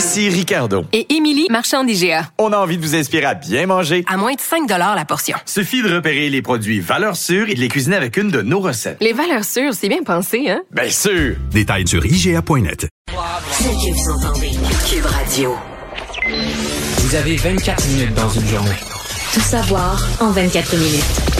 Ici Ricardo. Et Émilie, marchand d'IGA. On a envie de vous inspirer à bien manger. À moins de 5 la portion. Suffit de repérer les produits valeurs sûres et de les cuisiner avec une de nos recettes. Les valeurs sûres, c'est bien pensé, hein? Bien sûr! Détails sur IGA.net. Que vous entendez, Cube Radio. Vous avez 24 minutes dans une journée. Tout savoir en 24 minutes.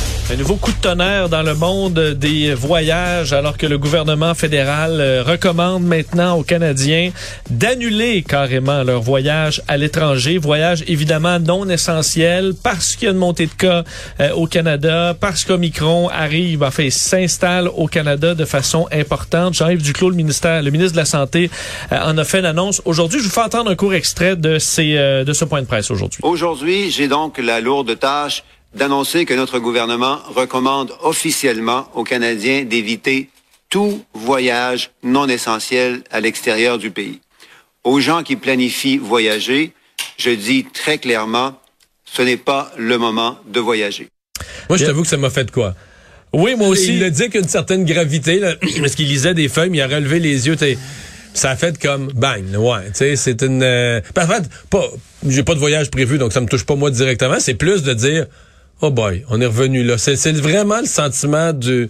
Un nouveau coup de tonnerre dans le monde des voyages alors que le gouvernement fédéral euh, recommande maintenant aux Canadiens d'annuler carrément leur voyage à l'étranger. Voyage évidemment non essentiel parce qu'il y a une montée de cas euh, au Canada, parce qu'Omicron arrive, enfin s'installe au Canada de façon importante. Jean-Yves Duclos, le ministère, le ministre de la Santé, euh, en a fait une annonce aujourd'hui. Je vous fais entendre un court extrait de, ces, de ce point de presse aujourd'hui. Aujourd'hui, j'ai donc la lourde tâche d'annoncer que notre gouvernement recommande officiellement aux Canadiens d'éviter tout voyage non essentiel à l'extérieur du pays. Aux gens qui planifient voyager, je dis très clairement, ce n'est pas le moment de voyager. Moi, je t'avoue que ça m'a fait de quoi? Oui, moi aussi. Il a dit qu'une certaine gravité, là, parce qu'il lisait des feuilles, mais il a relevé les yeux. Ça a fait comme bang, ouais. Tu sais, c'est une. Euh... En fait, pas. J'ai pas de voyage prévu, donc ça me touche pas moi directement. C'est plus de dire oh boy, on est revenu là. C'est vraiment le sentiment du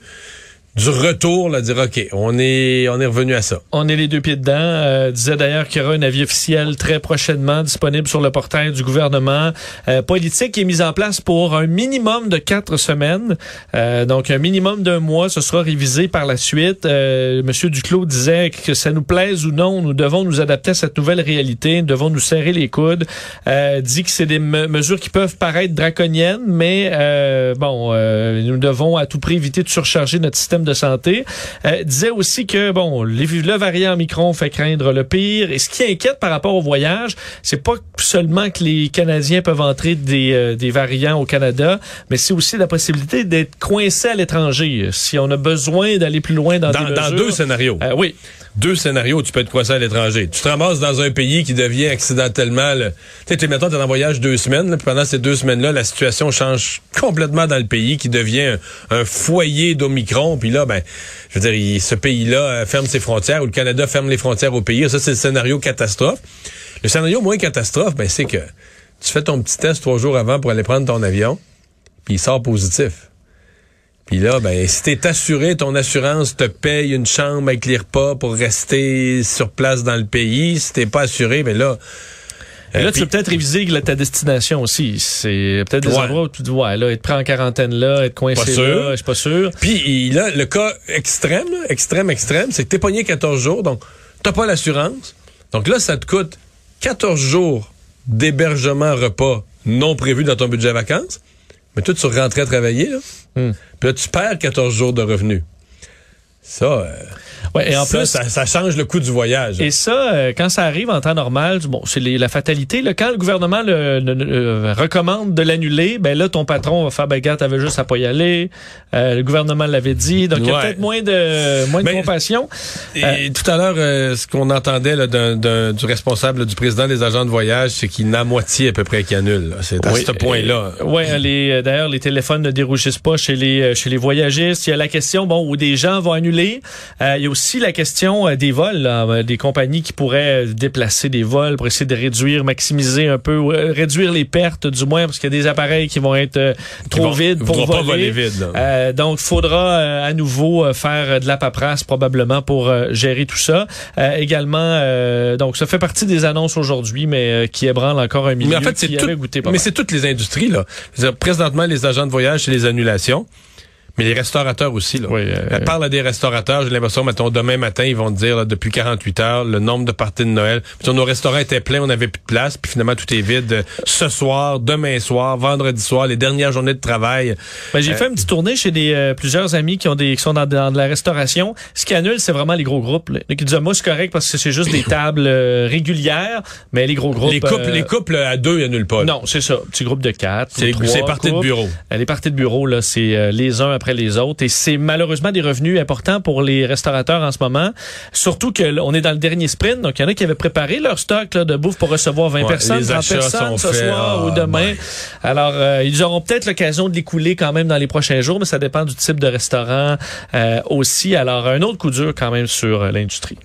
du retour, là, dire OK, on est on est revenu à ça. On est les deux pieds dedans. Euh, disait d'ailleurs qu'il y aura un avis officiel très prochainement disponible sur le portail du gouvernement. Euh, politique qui est mise en place pour un minimum de quatre semaines. Euh, donc un minimum d'un mois, ce sera révisé par la suite. Euh, Monsieur Duclos disait que ça nous plaise ou non, nous devons nous adapter à cette nouvelle réalité, nous devons nous serrer les coudes. Euh, dit que c'est des mesures qui peuvent paraître draconiennes, mais euh, bon, nous devons à tout prix éviter de surcharger notre système de santé, euh, disait aussi que bon, le variant Micron fait craindre le pire. Et ce qui inquiète par rapport au voyage, c'est pas seulement que les Canadiens peuvent entrer des, euh, des variants au Canada, mais c'est aussi la possibilité d'être coincé à l'étranger. Si on a besoin d'aller plus loin dans, dans, des dans deux scénarios. Euh, oui deux scénarios tu peux être coincé à l'étranger. Tu te ramasses dans un pays qui devient accidentellement... Tu sais, mettons, tu es en voyage deux semaines, puis pendant ces deux semaines-là, la situation change complètement dans le pays, qui devient un, foyer d'Omicron, puis là, ben, je veux dire, ce pays-là euh, ferme ses frontières, ou le Canada ferme les frontières au pays. Ça, c'est le scénario catastrophe. Le scénario moins catastrophe, ben, c'est que tu fais ton petit test trois jours avant pour aller prendre ton avion, puis il sort positif. Puis là, ben, si t'es assuré, ton assurance te paye une chambre avec les repas pour rester sur place dans le pays. Si t'es pas assuré, ben là... Et là, euh, tu peux peut-être réviser ta destination aussi. C'est peut-être des endroits où tu dis, ouais, là, être pris en quarantaine là, être coincé là, je suis pas sûr. Puis là, le cas extrême, extrême, extrême, c'est que t'es pogné 14 jours, donc t'as pas l'assurance. Donc là, ça te coûte 14 jours d'hébergement repas non prévu dans ton budget vacances. Mais toi, tu rentrais travailler, là. Hmm. Puis là, tu perds 14 jours de revenus. Ça, euh, ouais, et en plus, ça, ça, change le coût du voyage. Et ça, euh, quand ça arrive en temps normal, bon, c'est la fatalité. Là, quand le gouvernement le, recommande de l'annuler, ben là, ton patron va faire, ben gars, t'avais juste à pas y aller. Euh, le gouvernement l'avait dit, donc il y a peut-être moins de moins de compassion. Et tout à l'heure, ce qu'on entendait là, du responsable du président des agents de voyage, c'est qu'il n'a moitié à peu près qui annule. C'est à ce point-là. Oui, d'ailleurs, les téléphones ne dérougissent pas chez les chez les voyagistes. Il y a la question, bon, où des gens vont annuler euh, il y a aussi la question euh, des vols, euh, des compagnies qui pourraient déplacer des vols pour essayer de réduire, maximiser un peu, réduire les pertes du moins, parce qu'il y a des appareils qui vont être trop vides pour voler. Pas voler vide, donc, il faudra à nouveau faire de la paperasse probablement pour gérer tout ça. également, donc ça fait partie des annonces aujourd'hui, mais qui ébranle encore un milieu mais en fait, qui tout, goûté Mais c'est toutes les industries là. Présentement, les agents de voyage, c'est les annulations. Mais les restaurateurs aussi, là. Oui, euh, Elle parle à des restaurateurs, j'ai l'impression, mettons, demain matin, ils vont te dire, là, depuis 48 heures, le nombre de parties de Noël. Puis, nos restaurants étaient pleins, on n'avait plus de place, puis finalement, tout est vide. euh, Ce soir, demain soir, vendredi soir, les dernières journées de travail. Ben, j'ai Euh, fait une petite tournée chez des euh, plusieurs amis qui ont des qui sont dans, dans de la restauration. Ce qui annule, c'est vraiment les gros groupes. Là. Qui disent ah, moi c'est correct parce que c'est juste des tables euh, régulières, mais les gros groupes. les couples, les couples à deux, ils annulent pas. là. Non, c'est ça. Petit groupe de quatre. C'est- parties de bureau. Les parties de bureau, là, c'est euh, les uns après les autres. Et c'est malheureusement des revenus importants pour les restaurateurs en ce moment. Surtout que là, on est dans le dernier sprint. Donc, il y en a qui avaient préparé leur stock là, de bouffe pour recevoir 20 Ouais, personnes, les 30 achats personnes ce faits. soir Ah, ou demain. ben. Alors, euh, ils auront peut-être l'occasion de l'écouler quand même dans les prochains jours, mais ça dépend du type de restaurant euh, aussi. Alors, un autre coup dur quand même sur euh, l'industrie.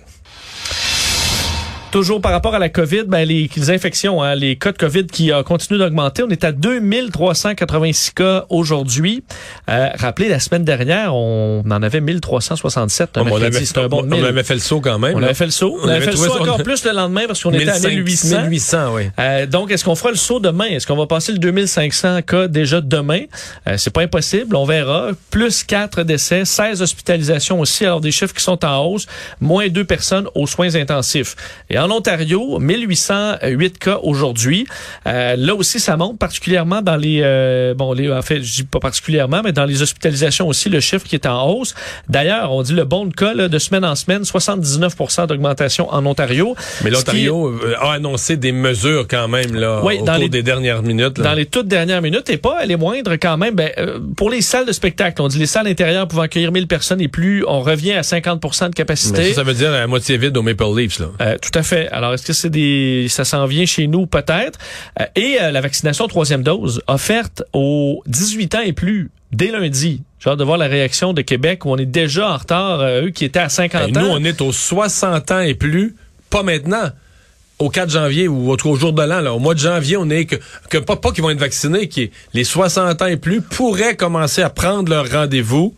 Toujours par rapport à la COVID, ben les, les infections, hein, les cas de COVID qui euh, continuent d'augmenter. On est à 2386 cas aujourd'hui. Euh, rappelez, la semaine dernière, on en avait 1367. un Oh, mais on avait, un bon on 1000. avait fait le saut quand même. On là. avait fait le saut. On, On avait avait fait le saut encore plus le lendemain parce qu'on était à 1500, 1800. 1800, oui. Euh, donc, est-ce qu'on fera le saut demain? Est-ce qu'on va passer le 2500 cas déjà demain? Euh, c'est pas impossible, on verra. Plus 4 décès, 16 hospitalisations aussi, alors des chiffres qui sont en hausse, moins 2 personnes aux soins intensifs. Et en Ontario, 1808 cas aujourd'hui. Euh, là aussi, ça monte particulièrement dans les... euh, bon, les, en fait, je dis pas particulièrement, mais dans les hospitalisations aussi, le chiffre qui est en hausse. D'ailleurs, on dit le bon de cas là, de semaine en semaine, 79% d'augmentation en Ontario. Mais qui- l'Ontario euh, a annoncé des mesures quand même là, Oui, au dans cours les- des dernières minutes. là. dans les toutes dernières minutes et pas les moindres quand même. Ben, euh, pour les salles de spectacle, on dit les salles intérieures pouvant accueillir 1000 personnes et plus, on revient à 50% de Mais capacité. ça, ça veut dire à moitié vide au Maple Leafs. Là. Euh, tout à fait. Alors, est-ce que c'est des, ça s'en vient chez nous? Peut-être Euh, Et euh, la vaccination troisième dose offerte aux 18 ans et plus dès lundi. J'ai hâte de voir la réaction de Québec où on est déjà en retard. euh, eux qui étaient à 50 Hey, nous, ans. on est aux 60 ans et plus, pas maintenant. Au 4 janvier ou au, au jour de l'an, là, au mois de janvier, on est que, que pas, pas qu'ils vont être vaccinés, qui les 60 ans et plus pourraient commencer à prendre leur rendez-vous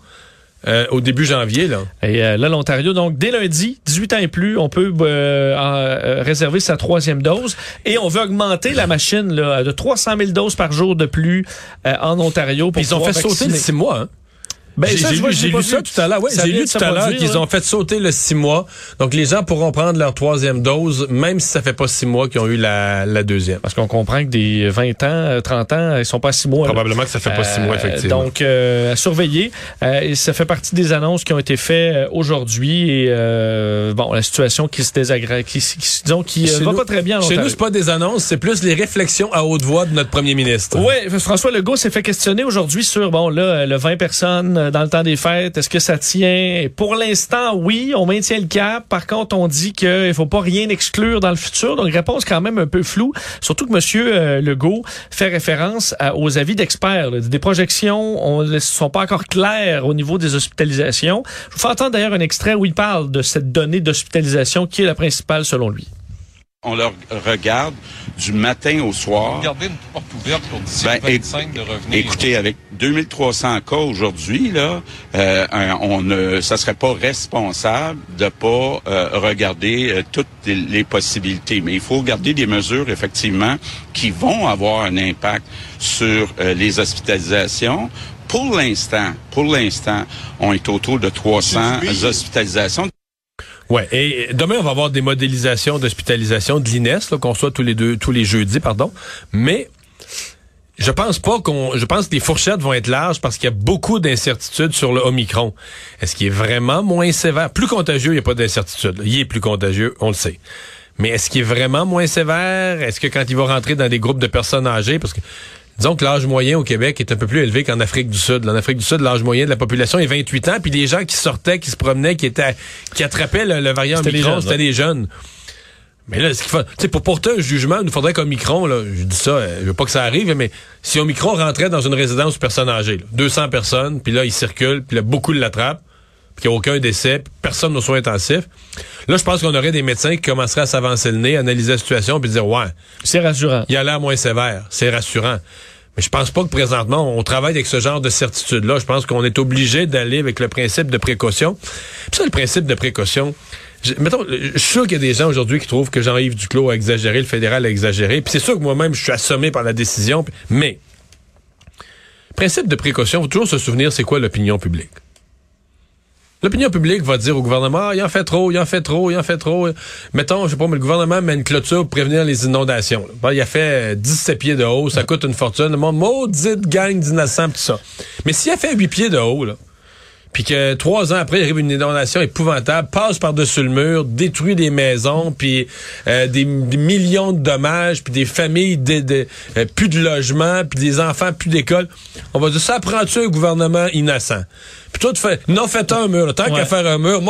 euh, au début janvier. Là. Et euh, là, l'Ontario, donc dès lundi, 18 ans et plus, on peut euh, euh, réserver sa troisième dose. Et on veut augmenter la machine là, de 300 000 doses par jour de plus euh, en Ontario. Pour ils ont fait sauter vacciner. 6 mois. Hein? Ben, J'ai lu, j'ai ça vu. tout à l'heure. Ouais, Ça j'ai lu tout à l'heure qu'ils là. ont fait sauter le six mois. Donc les gens pourront prendre leur troisième dose, même si ça fait pas six mois qu'ils ont eu la, la deuxième. Parce qu'on comprend que des 20 ans, euh, 30 ans, ils sont pas six mois. là. Probablement que ça fait pas six mois, Euh, effectivement. Donc, euh, à surveiller. Euh, et ça fait partie des annonces qui ont été faites euh, aujourd'hui. Et euh, bon, la situation qui se désagrège, qui, qui, disons, qui euh, Chez va nous- pas très bien en Chez nous, c'est pas des annonces, c'est plus les réflexions à haute voix de notre premier ministre. Oui, François Legault s'est fait questionner aujourd'hui sur, bon, là, le 20 personnes euh, dans le temps des fêtes, est-ce que ça tient? Pour l'instant, oui, on maintient le cap. Par contre, on dit qu'il faut pas rien exclure dans le futur. Donc, réponse quand même un peu floue. Surtout que Monsieur euh, Legault fait référence aux avis d'experts. Des projections ne sont pas encore claires au niveau des hospitalisations. Je vous fais entendre d'ailleurs un extrait où il parle de cette donnée d'hospitalisation qui est la principale selon lui. On leur regarde du matin au soir. Garder une porte ouverte pour d'ici Ben, le 25 de revenir. Écoutez, avec 2300 cas aujourd'hui, là, euh, on ne, ça serait pas responsable de pas euh, regarder euh, toutes les, les possibilités. Mais il faut regarder des mesures effectivement qui vont avoir un impact sur euh, les hospitalisations. Pour l'instant, pour l'instant, on est autour de 300 hospitalisations. Ouais. Et demain, on va avoir des modélisations d'hospitalisation de l'INES, qu'on soit tous les deux, tous les jeudis, pardon. Mais je pense pas qu'on, je pense que les fourchettes vont être larges parce qu'il y a beaucoup d'incertitudes sur le Omicron. Est-ce qu'il est vraiment moins sévère? Plus contagieux, il n'y a pas d'incertitude. Il est plus contagieux, on le sait. Mais est-ce qu'il est vraiment moins sévère? Est-ce que quand il va rentrer dans des groupes de personnes âgées, parce que disons que l'âge moyen au Québec est un peu plus élevé qu'en Afrique du Sud. En Afrique du Sud, l'âge moyen de la population est 28 ans, puis les gens qui sortaient, qui se promenaient, qui étaient, qui attrapaient le, le variant Omicron, c'était des jeunes. Mais là, ce qu'il faut, tu sais, pour porter un jugement, il nous faudrait qu'Omicron, là, je dis ça, euh, je veux pas que ça arrive, mais si Omicron rentrait dans une résidence de personnes âgées, là, 200 personnes, puis là, il circule, puis là, beaucoup l'attrapent, puis qu'il n'y a aucun décès, puis personne aux soins intensifs, là, je pense qu'on aurait des médecins qui commenceraient à s'avancer le nez, analyser la situation, puis dire, ouais, C'est rassurant. il a l'air moins sévère, c'est rassurant. Je pense pas que présentement, on travaille avec ce genre de certitude-là. Je pense qu'on est obligé d'aller avec le principe de précaution. Puis ça, le principe de précaution, je, mettons, je suis sûr qu'il y a des gens aujourd'hui qui trouvent que Jean-Yves Duclos a exagéré, le fédéral a exagéré. Puis c'est sûr que moi-même, je suis assommé par la décision. Mais principe de précaution, faut toujours se souvenir c'est quoi l'opinion publique. L'opinion publique va dire au gouvernement, ah, il en fait trop, il en fait trop, il en fait trop. Mettons, je sais pas, mais le gouvernement met une clôture pour prévenir les inondations. Bon, il a fait 17 pieds de haut, ça coûte une fortune. Le monde, maudite gang d'innocents, tout ça. Mais s'il a fait 8 pieds de haut, là, puis que trois ans après, il arrive une inondation épouvantable, passe par-dessus le mur, détruit des maisons, puis euh, des, des millions de dommages, puis des familles, des, des, euh, plus de logement, puis des enfants, plus d'école. On va dire, ça prend-tu un gouvernement innocent? Puis toi, tu fais, non, faites un mur. là. Tant Ouais. qu'à faire un mur,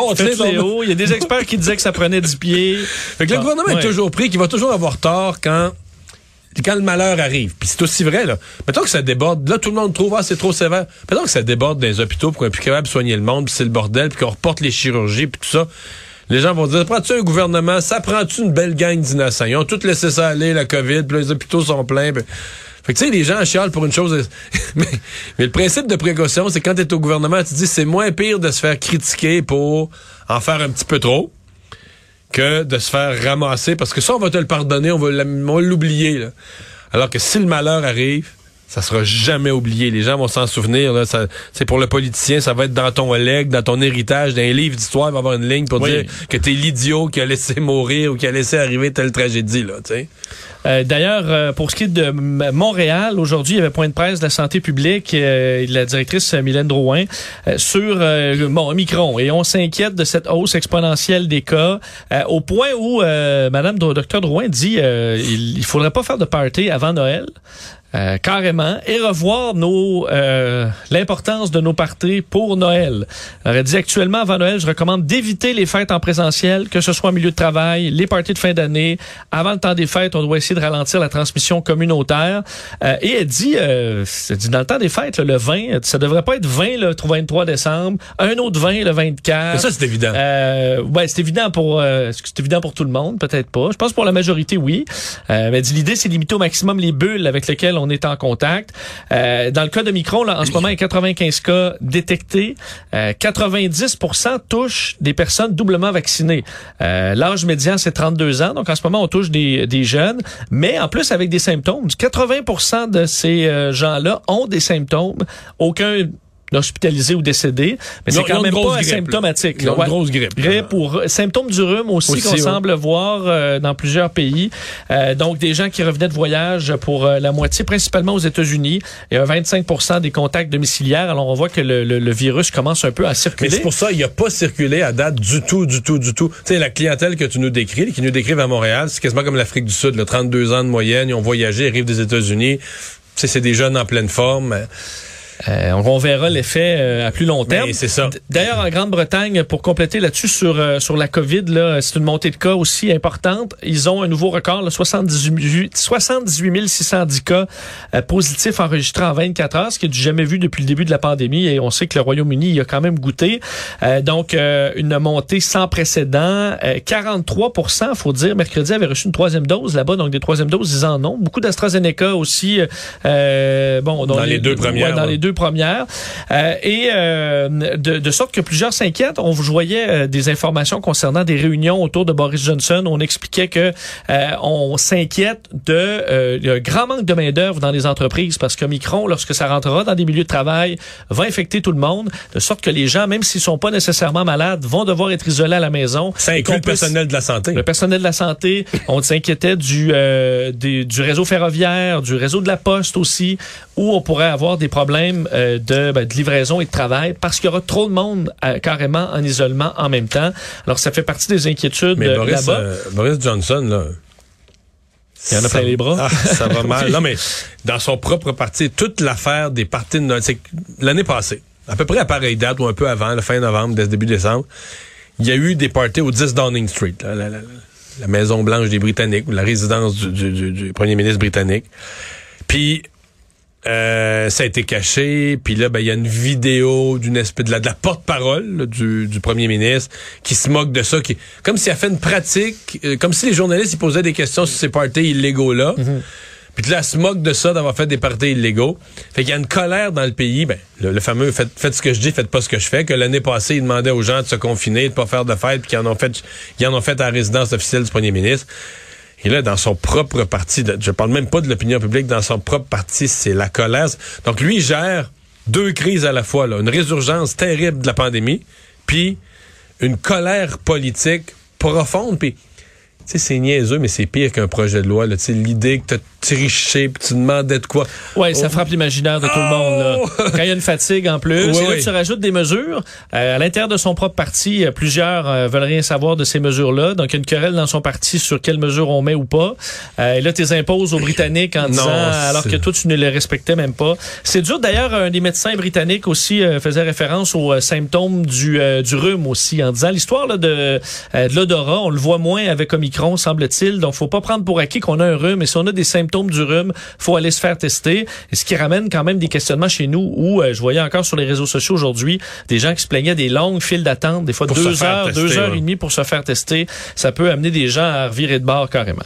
haut. Il y a des experts qui disaient que ça prenait 10 pieds. Fait que le gouvernement ouais. est toujours pris, qu'il va toujours avoir tort quand quand le malheur arrive. Puis c'est aussi vrai, là. Mettons que ça déborde. Là, tout le monde trouve, ah, c'est trop sévère. Mettons que ça déborde dans les hôpitaux pour qu'on plus capable de soigner le monde, puis c'est le bordel, puis qu'on reporte les chirurgies, puis tout ça. Les gens vont dire, prends-tu un gouvernement, ça prend-tu une belle gang d'innocents? Ils ont tout laissé ça aller, la COVID, puis les hôpitaux sont pleins. Fait que tu sais, les gens chialent pour une chose. mais, mais le principe de précaution, c'est quand tu es au gouvernement, tu te dis, c'est moins pire de se faire critiquer pour en faire un petit peu trop que de se faire ramasser, parce que ça, on va te le pardonner, on va l'oublier. Alors que si le malheur arrive, ça sera jamais oublié. Les gens vont s'en souvenir. là. Ça- C'est pour le politicien, ça va être dans ton legs, dans ton héritage, dans un livre d'histoire, il va y avoir une ligne pour Oui. dire que t'es l'idiot qui a laissé mourir ou qui a laissé arriver telle tragédie. Là. Euh, D'ailleurs, euh, pour ce qui est de Montréal, aujourd'hui, il y avait point de presse de la santé publique, euh, la directrice euh, Mylène Drouin, sur bon, Omicron. Et on s'inquiète de cette hausse exponentielle des cas, au point où Madame Dr Drouin dit il, il faudrait pas faire de party avant Noël. Euh, carrément et revoir nos euh, l'importance de nos parties pour Noël. Elle aurait dit actuellement avant Noël, je recommande d'éviter les fêtes en présentiel, que ce soit en milieu de travail, les parties de fin d'année. Avant le temps des fêtes, on doit essayer de ralentir la transmission communautaire. Euh, et elle dit, euh, elle dit dans le temps des fêtes, là, le 20, ça devrait pas être 20 le 23 décembre, un autre 20 le 24. Mais ça, c'est évident. Euh, ouais, c'est évident pour euh, c'est évident pour tout le monde, peut-être pas. Je pense pour la majorité, oui. Euh, mais elle dit l'idée, c'est de limiter au maximum les bulles avec lesquelles on est en contact. Euh, dans le cas de Micron, là, en ce moment, il y a 95 cas détectés. Euh, 90% touchent des personnes doublement vaccinées. Euh, L'âge médian, c'est 32 ans. Donc, en ce moment, on touche des, des jeunes, mais en plus avec des symptômes. 80% de ces euh, gens-là ont des symptômes. Aucun hospitalisé ou décédé, mais c'est quand même pas grippe, asymptomatique. Là. une grosse grippe. Grippe ou r- symptômes du rhume aussi, Aussi, qu'on ouais. semble voir euh, dans plusieurs pays. Euh, donc, des gens qui revenaient de voyage pour euh, la moitié, principalement aux États-Unis, et un 25% des contacts domiciliaires. Alors, on voit que le, le- le virus commence un peu à Mais circuler. c'est pour ça il a pas circulé à date du tout, du tout, du tout. Tu sais, la clientèle que tu nous décris, qui nous décrivent à Montréal, c'est quasiment comme l'Afrique du Sud, là, 32 ans de moyenne, ils ont voyagé, ils arrivent des États-Unis. Tu sais, c'est des jeunes en pleine forme. Euh, on verra l'effet euh, à plus long terme. Mais c'est ça. D'ailleurs, en Grande-Bretagne, pour compléter là-dessus sur euh, sur la COVID, là, c'est une montée de cas aussi importante. Ils ont un nouveau record, là, 78, 78 610 cas euh, positifs enregistrés en 24 heures, ce qui est du jamais vu depuis le début de la pandémie. Et on sait que le Royaume-Uni y a quand même goûté. Euh, donc, euh, une montée sans précédent. Euh, 43% faut dire, mercredi avait reçu une troisième dose là-bas. Donc, des troisièmes doses, ils en ont. Beaucoup d'AstraZeneca aussi. euh, bon, Dans les deux premières, ouais, dans les deux premières. Euh, et euh, de, de sorte que plusieurs s'inquiètent. On vous voyait euh, des informations concernant des réunions autour de Boris Johnson. On expliquait que euh, on s'inquiète de euh, un grand manque de main d'œuvre dans les entreprises parce que Micron, lorsque ça rentrera dans des milieux de travail, va infecter tout le monde, de sorte que les gens, même s'ils sont pas nécessairement malades, vont devoir être isolés à la maison. Ça inclut le personnel de la santé. le personnel de la santé, on s'inquiétait du, euh, des- du réseau ferroviaire, du réseau de la poste aussi, où on pourrait avoir des problèmes euh, de, ben, de livraison et de travail parce qu'il y aura trop de monde euh, carrément en isolement en même temps. Alors, ça fait partie des inquiétudes Mais euh, Boris, là-bas. Boris Johnson, là. Il y en a ça- plein les bras. Ah, ça va mal. Non, mais dans son propre parti, toute l'affaire des parties de c'est l'année passée, à peu près à pareille date ou un peu avant, le fin novembre, dès début décembre, il y a eu des parties au 10 Downing Street, la, la- la Maison Blanche des Britanniques, ou la résidence du, du- du- du premier ministre britannique. Puis euh, ça a été caché, puis là, ben, il y a une vidéo d'une espèce de la, porte-parole du, du premier ministre qui se moque de ça, qui comme s'il a fait une pratique, euh, comme si les journalistes ils posaient des questions sur ces parties illégaux là. Puis que là, elle se moque de ça d'avoir fait des parties illégaux. Fait qu'il y a une colère dans le pays. Ben, le, le fameux faites, faites ce que je dis, faites pas ce que je fais. Que l'année passée, il demandait aux gens de se confiner, de pas faire de fête, puis qu'ils en ont fait, ils en ont fait à la résidence officielle du premier ministre. Et là, dans son propre parti, je parle même pas de l'opinion publique, dans son propre parti, c'est la colère. Donc lui, il gère deux crises à la fois, une résurgence terrible de la pandémie, puis une colère politique profonde, puis sais, c'est niaiseux, mais c'est pire qu'un projet de loi. là. Tu sais, L'idée que tu as triché, puis tu demandais de quoi. Oui, ça Oh. frappe l'imaginaire de tout le monde. Là. Quand il y a une fatigue en plus, Oui, et là, oui. tu rajoutes des mesures. Euh, à l'intérieur de son propre parti, euh, plusieurs euh, veulent rien savoir de ces mesures-là. Donc, il y a une querelle dans son parti sur quelles mesures on met ou pas. Euh, et là, tu les imposes aux Britanniques en Non, disant, alors que toi, tu ne les respectais même pas. C'est dur. D'ailleurs, un des médecins britanniques aussi faisait référence aux symptômes du, du rhume aussi, en disant l'histoire là, de, de l'odorat, on le voit moins avec Omicron, semble-t-il. Donc, faut pas prendre pour acquis qu'on a un rhume. Et si on a des symptômes du rhume, faut aller se faire tester. Et ce qui ramène quand même des questionnements chez nous où euh, je voyais encore sur les réseaux sociaux aujourd'hui des gens qui se plaignaient des longues files d'attente, des fois Pour deux heures, tester, deux heures ouais. et demie pour se faire tester. Ça peut amener des gens à revirer de bord carrément.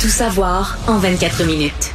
Tout savoir en 24 minutes.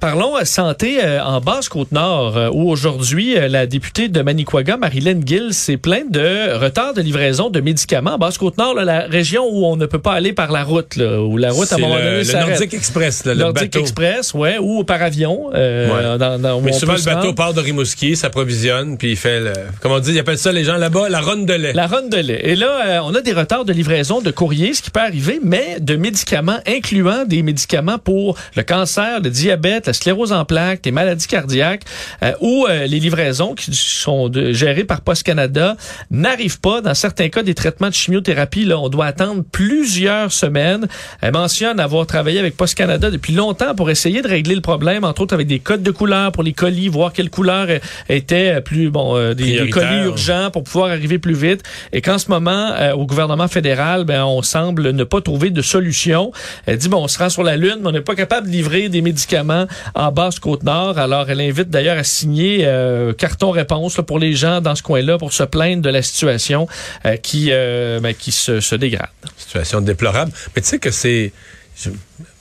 Parlons euh, santé euh, en Basse-Côte-Nord, euh, où aujourd'hui, euh, la députée de Manicouaga, Marilyn Gill, s'est plainte de retard de livraison de médicaments. En Basse-Côte-Nord, la région où on ne peut pas aller par la route, là, où la route, à un moment le- donné, le s'arrête. Nordic Express, là, le Nordic bateau. Express, ouais, ou par avion. euh, Ouais. dans, dans- Mais souvent, le bateau rendre. part de Rimouski, s'approvisionne, puis il fait le... Comment on dit, ils appellent ça, les gens là-bas, la ronde de lait. La ronde de lait. Et là, on a des retards de livraison de courrier, ce qui peut arriver, mais de médicaments, incluant des médicaments pour le cancer, le diabète, la sclérose en plaques, les maladies cardiaques, euh, ou euh, les livraisons qui sont de- gérées par Post Canada n'arrivent pas. Dans certains cas, des traitements de chimiothérapie, là, on doit attendre plusieurs semaines. Elle mentionne avoir travaillé avec Post Canada depuis longtemps pour essayer de régler le problème, entre autres avec des codes de couleur pour les colis, voir quelle couleur euh, était plus bon, euh, des, des colis urgents pour pouvoir arriver plus vite. Et qu'en ce moment, euh, au gouvernement fédéral, ben, on semble ne pas trouver de solution. Elle dit, bon, on se rend sur la Lune, mais on n'est pas capable de livrer des médicaments en Basse-Côte-Nord. Alors, elle invite d'ailleurs à signer euh, carton réponse là, pour les gens dans ce coin-là pour se plaindre de la situation euh, qui, euh, ben, qui se, se dégrade. Situation déplorable. Mais tu sais que c'est...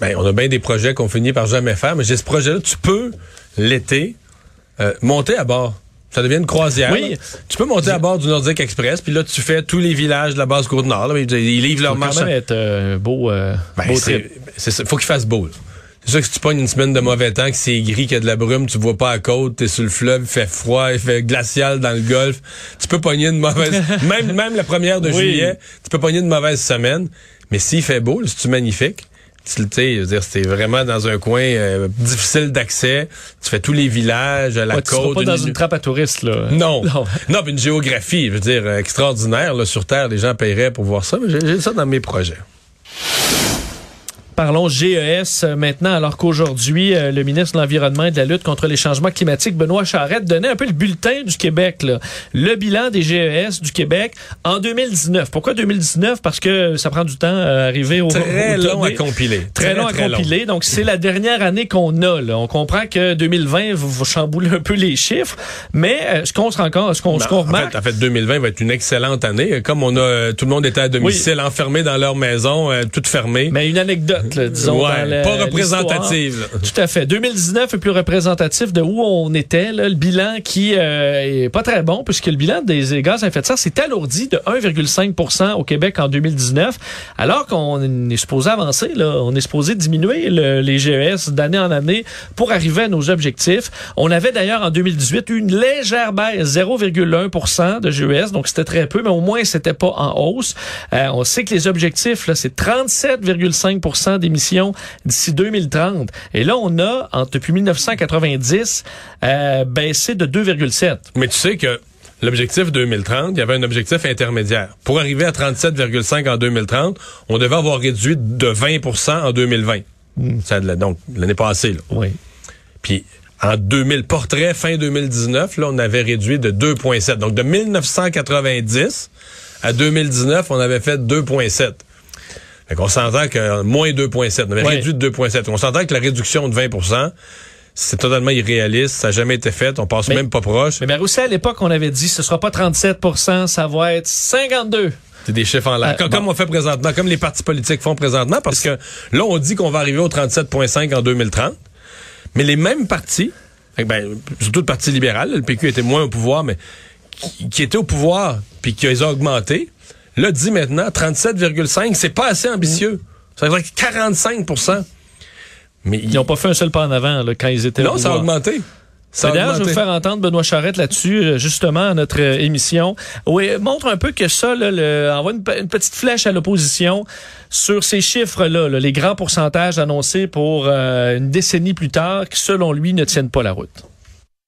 Ben, on a bien des projets qu'on finit par jamais faire, mais j'ai ce projet-là, tu peux, l'été, monter à bord. Ça devient une croisière. Oui. là. Tu peux monter à bord du Nordic Express, puis là, tu fais tous les villages de la base Côte-Nord. Ils livrent leur Ça marchandises. même être euh, beau, euh, Ben, beau trip. ça. Faut qu'il fasse beau. là. C'est sûr que si tu pognes une semaine de mauvais temps, que c'est gris, qu'il y a de la brume, tu vois pas à côte, t'es sur le fleuve, il fait froid, il fait glacial dans le golfe, tu peux pogner une mauvaise... même, même la première de Oui. juillet, tu peux pogner une mauvaise semaine. Mais s'il fait beau, là, c'est-tu magnifique? Tu sais, je veux dire, c'était vraiment dans un coin euh, difficile d'accès. Tu fais tous les villages, à la Ouais, tu seras côte. pas dans une- trappe à touristes, là. Non. Non. non. puis une géographie, je veux dire, euh, extraordinaire. Là, sur Terre, les gens paieraient pour voir ça, mais j'ai ça dans mes projets. Parlons GES euh, maintenant, alors qu'aujourd'hui, euh, le ministre de l'Environnement et de la lutte contre les changements climatiques, Benoît Charette, donnait un peu le bulletin du Québec, là. le bilan des GES du Québec en 2019. Pourquoi 2019? Parce que ça prend du temps à arriver au Très au long à compiler. Très, long à compiler. Donc, c'est la dernière année qu'on a. Là. On comprend que 2020 va va chambouler un peu les chiffres, mais euh, ce qu'on se rend compte, ce qu'on Ben, en, remarque, fait, en fait, 2020 va être une excellente année. Comme on a, tout le monde était à domicile, enfermé dans leur maison, euh, toute fermée. mais une anecdote, disons. Ouais, dans la- pas représentative. Tout à fait. 2019 est plus représentatif de où on était. Là. Le bilan qui euh, est pas très bon, puisque le bilan des gaz à effet de serre s'est alourdi de 1,5% au Québec en 2019, alors qu'on est supposé avancer. Là. On est supposé diminuer le- les GES d'année en année pour arriver à nos objectifs. On avait d'ailleurs en 2018 eu une légère baisse, 0,1% de GES, donc c'était très peu, mais au moins c'était pas en hausse. Euh, on sait que les objectifs, là, c'est 37,5 d'émissions d'ici 2030. Et là, on a, depuis 1990, euh, baissé de 2,7. Mais tu sais que l'objectif 2030, il y avait un objectif intermédiaire. Pour arriver à 37,5 en 2030, on devait avoir réduit de 20% en 2020. Ça, donc, l'année passée. Là. Oui. Puis en 2000, portrait fin 2019, là, on avait réduit de 2,7. Donc de 1990 à 2019, on avait fait 2,7. Fait qu'on s'entend que moins 2,7. On avait Ouais. réduit de 2,7. On s'entend que la réduction de 20% c'est totalement irréaliste. Ça n'a jamais été fait. On passe Mais- même pas proche. Mais aussi, à l'époque, on avait dit ce sera pas 37% ça va être 52 C'est des chiffres en l'air. Euh, comme, bon. comme on fait présentement, comme les partis politiques font présentement, parce que là, on dit qu'on va arriver au 37,5 en 2030, mais les mêmes partis, que, ben, surtout le Parti libéral, le PQ était moins au pouvoir, mais qui, qui était au pouvoir, puis qui les a augmentés, là, dit maintenant 37,5, c'est pas assez ambitieux. Ça veut dire 45% Mais Ils n'ont pas fait un seul pas en avant là, quand ils étaient Non, au ça a augmenté. D'ailleurs, je vais vous faire entendre Benoît Charette là-dessus, euh, justement, à notre euh, émission. Oui, montre un peu que ça, là, le, envoie une, pe- une petite flèche à l'opposition sur ces chiffres-là, là, les grands pourcentages annoncés pour euh, une décennie plus tard, qui, selon lui, ne tiennent pas la route.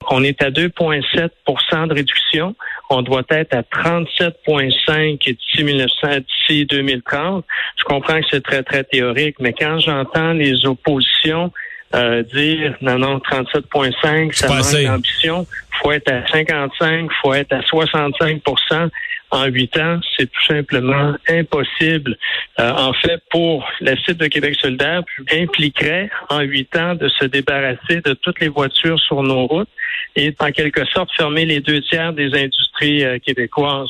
On est à 2,7% de réduction. On doit être à 37,5 d'ici 1900, d'ici 2030. Je comprends que c'est très, très théorique, mais quand j'entends les oppositions euh, dire non, non, 37,5, ça manque d'ambition, faut être à 55, faut être à 65 en huit ans, c'est tout simplement impossible. Euh, en fait, pour le site de Québec solidaire, impliquerait en huit ans de se débarrasser de toutes les voitures sur nos routes et en quelque sorte fermer les deux tiers des industries euh, québécoises.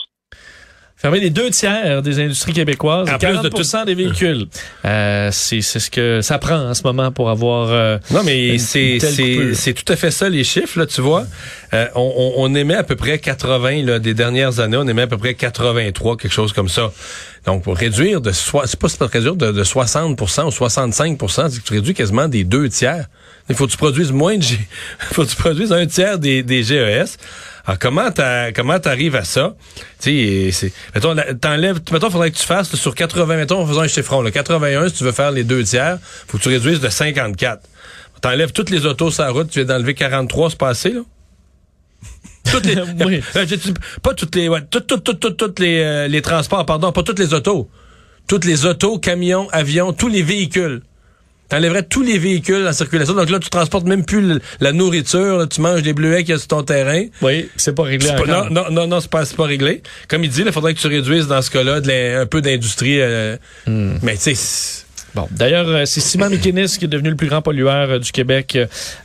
Fermer les deux tiers des industries québécoises, En et plus 40 de tout- des véhicules. Euh, c'est c'est ce que ça prend en ce moment pour avoir... euh, Non, mais c'est tout à fait ça les chiffres là, tu vois. Euh, on, on, on émet à peu près 80 là, des dernières années, on émet à peu près 83 quelque chose comme ça. Donc pour réduire de soi, c'est pas pas réduire de, de 60% ou 65 c'est que tu réduis quasiment des deux tiers. Il faut que tu produises moins de G, faut que tu produises un tiers des, des GES. Alors comment comment t'arrives à ça? Tu sais, mettons t'enlèves mettons faudrait que tu fasses sur 80 mettons en faisant un chiffron là, 81 si tu veux faire les deux tiers, faut que tu réduises de 54. T'enlèves toutes les autos sur la route, tu viens d'enlever 43, c'est pas assez, là? toutes les, Oui. Euh, dis pas toutes les, ouais, toutes, toutes, toutes, toutes, toutes les, euh, les transports, pardon, pas toutes les autos. Toutes les autos, camions, avions, tous les véhicules. T'enlèverais tous les véhicules en circulation. Donc là, tu transportes même plus le- la nourriture, là, tu manges des bleuets qu'il y a sur ton terrain. Oui, c'est pas réglé pas- non, non, non, non, c'est pas, pas réglé. Comme il dit, il faudrait que tu réduises dans ce cas-là un peu d'industrie. euh, Hmm. Mais tu sais, Bon, d'ailleurs, euh, c'est Simon Mikinis qui est devenu le plus grand pollueur euh, du Québec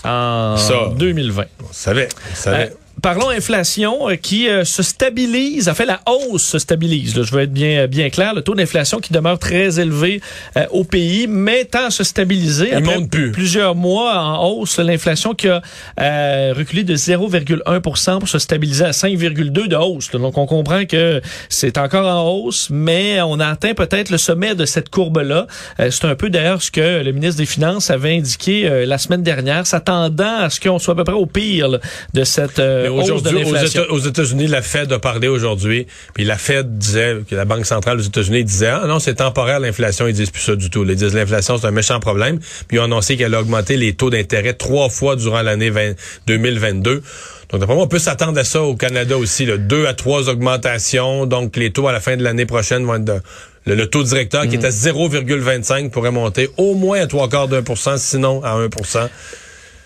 en Ça. 2020. on savait, on savait. Euh, Parlons inflation euh, qui euh, se stabilise, en fait la hausse se stabilise. là. je veux être bien euh, bien clair, le taux d'inflation qui demeure très élevé euh, au pays, mais tend à se stabiliser. Il Après monte plus. Plusieurs mois en hausse, l'inflation qui a euh, reculé de 0,1% pour se stabiliser à 5,2 de hausse. là. Donc on comprend que c'est encore en hausse, mais on a atteint peut-être le sommet de cette courbe-là. Euh, c'est un peu d'ailleurs ce que le ministre des Finances avait indiqué euh, la semaine dernière, s'attendant à ce qu'on soit à peu près au pire là, de cette euh, Mais aujourd'hui, aux, États-Unis, la Fed a parlé aujourd'hui, puis la Fed disait que la Banque centrale aux États-Unis disait ah non c'est temporaire l'inflation, ils disent plus ça du tout. Ils disent l'inflation c'est un méchant problème, puis ils ont annoncé qu'elle a augmenté les taux d'intérêt trois fois durant l'année 20 2022. Donc d'après moi, on peut s'attendre à ça au Canada aussi, là, deux à trois augmentations. Donc les taux à la fin de l'année prochaine vont être de le, le taux directeur qui est à 0,25 pourrait monter au moins à trois quarts d'un pour cent, sinon à 1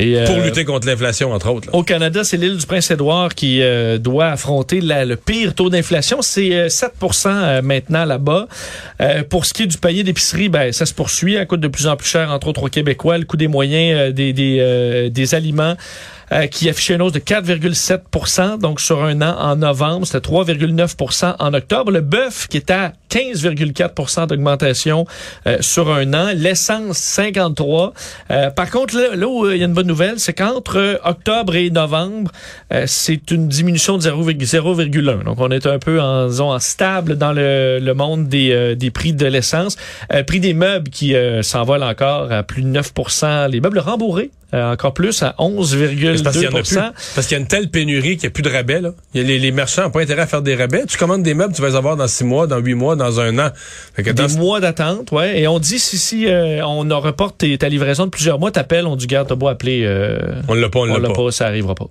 Et, euh, pour lutter contre l'inflation, entre autres. là. Au Canada, c'est l'île du Prince-Édouard qui euh, doit affronter la- le pire taux d'inflation. C'est euh, 7% euh, maintenant là-bas. Euh, pour ce qui est du panier d'épicerie, ben, ça se poursuit. Ça coûte de plus en plus cher, entre autres au Québécois. Le coût des moyens euh, des, des, euh, des aliments qui affichait une hausse de 4,7% donc sur un an en novembre. C'était 3,9% en octobre. Le bœuf qui est à 15,4% d'augmentation euh, sur un an. L'essence, 53. Euh, par contre, là, là où euh, il y a une bonne nouvelle, c'est qu'entre euh, octobre et novembre, euh, c'est une diminution de 0,- 0,1. Donc, on est un peu en, disons, en stable dans le, le monde des, euh, des prix de l'essence. Euh, prix des meubles qui euh, s'envolent encore à plus de 9% Les meubles rembourrés, euh, encore plus, à 11,2 C'est parce qu'il y a y une telle pénurie qu'il n'y a plus de rabais. Là. Il y a les, les marchands n'ont pas intérêt à faire des rabais. Tu commandes des meubles, tu vas les avoir dans six mois, dans huit mois, dans un an. Des dans mois d'attente, ouais. Et on dit si si euh, on en reporte ta livraison de plusieurs mois, t'appelles, on dit garde, t'as beau appeler, euh, on l'a pas, on, on l'a pas. pas, ça arrivera pas.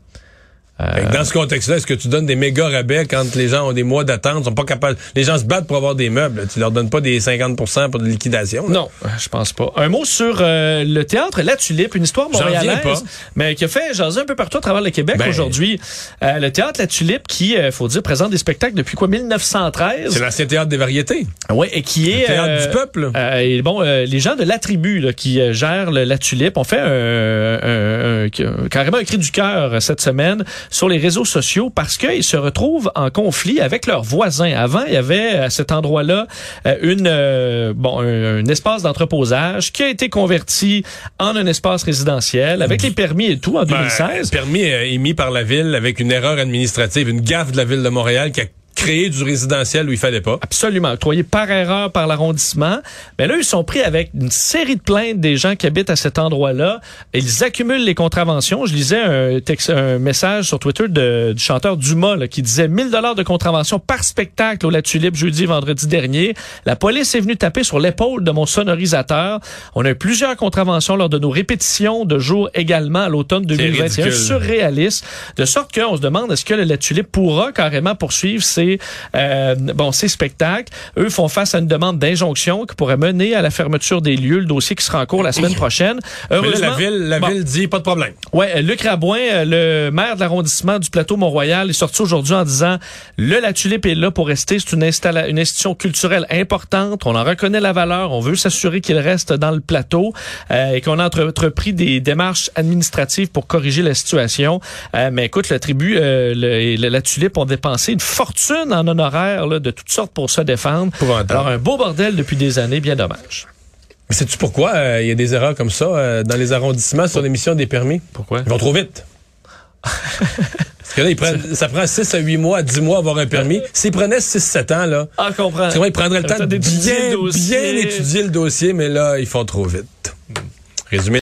Fait que dans ce contexte-là, est-ce que tu donnes des méga rabais quand les gens ont des mois d'attente, sont pas capables. Les gens se battent pour avoir des meubles. Tu leur donnes pas des 50% pour de liquidation. là? Non, euh, je pense pas. Un mot sur euh, le théâtre La Tulipe, une histoire montréalaise, pas. mais qui a fait jaser un peu partout à travers le Québec Ben. aujourd'hui. Euh, le théâtre La Tulipe, qui, euh, faut dire, présente des spectacles depuis quoi 1913. C'est l'ancien théâtre des variétés. Ouais, et qui est Le théâtre euh, du peuple. euh, et bon, euh, les gens de la tribu là, qui euh, gèrent le- la tulipe ont fait un, un- un- carrément un cri du cœur euh, cette semaine sur les réseaux sociaux parce qu'ils se retrouvent en conflit avec leurs voisins. Avant, il y avait à cet endroit-là euh, une euh, bon un, un espace d'entreposage qui a été converti en un espace résidentiel avec les permis et tout en Ben, 2016. permis euh, émis par la ville avec une erreur administrative, une gaffe de la ville de Montréal qui a créer du résidentiel où il fallait pas. Absolument, octroyé par erreur par l'arrondissement. Mais là, ils sont pris avec une série de plaintes des gens qui habitent à cet endroit-là. Ils accumulent les contraventions. Je lisais un, texte, un message sur Twitter de, du chanteur Dumas là, qui disait 1000 dollars de contravention par spectacle au La Tulipe jeudi, vendredi dernier. La police est venue taper sur l'épaule de mon sonorisateur. On a eu plusieurs contraventions lors de nos répétitions de jour également à l'automne 2021. ridicule. Surréaliste. De sorte qu'on se demande est-ce que le La Tulipe pourra carrément poursuivre ses, euh, bon, ses spectacles. Eux font face à une demande d'injonction qui pourrait mener à la fermeture des lieux. Le dossier qui sera en cours la semaine prochaine. Mais là, la Heureusement- ville, la Bon. ville dit pas de problème. Ouais, euh, Luc Rabouin, euh, le maire de l'arrondissement du plateau Mont-Royal, est sorti aujourd'hui en disant le La Tulipe est là pour rester. C'est une, une institution culturelle importante. On en reconnaît la valeur. On veut s'assurer qu'il reste dans le plateau euh, et qu'on a entre- entrepris des démarches administratives pour corriger la situation. Euh, mais écoute, le tribu, euh, le, et le- La Tulipe ont dépensé une fortune en honoraires là, de toutes sortes pour se défendre. Alors un beau bordel depuis des années, bien dommage. Mais sais-tu pourquoi euh, il y a des erreurs comme ça euh, dans les arrondissements sur l'émission des permis? Pourquoi? Ils vont trop vite. Parce que là, ils prennent, ça prend 6 à 8 mois, à 10 mois à avoir un permis. S'ils prenaient 6-7 ans, là, Ah, comprends. ils prendraient le temps de bien, bien étudier le dossier, mais là, ils font trop vite. Résumé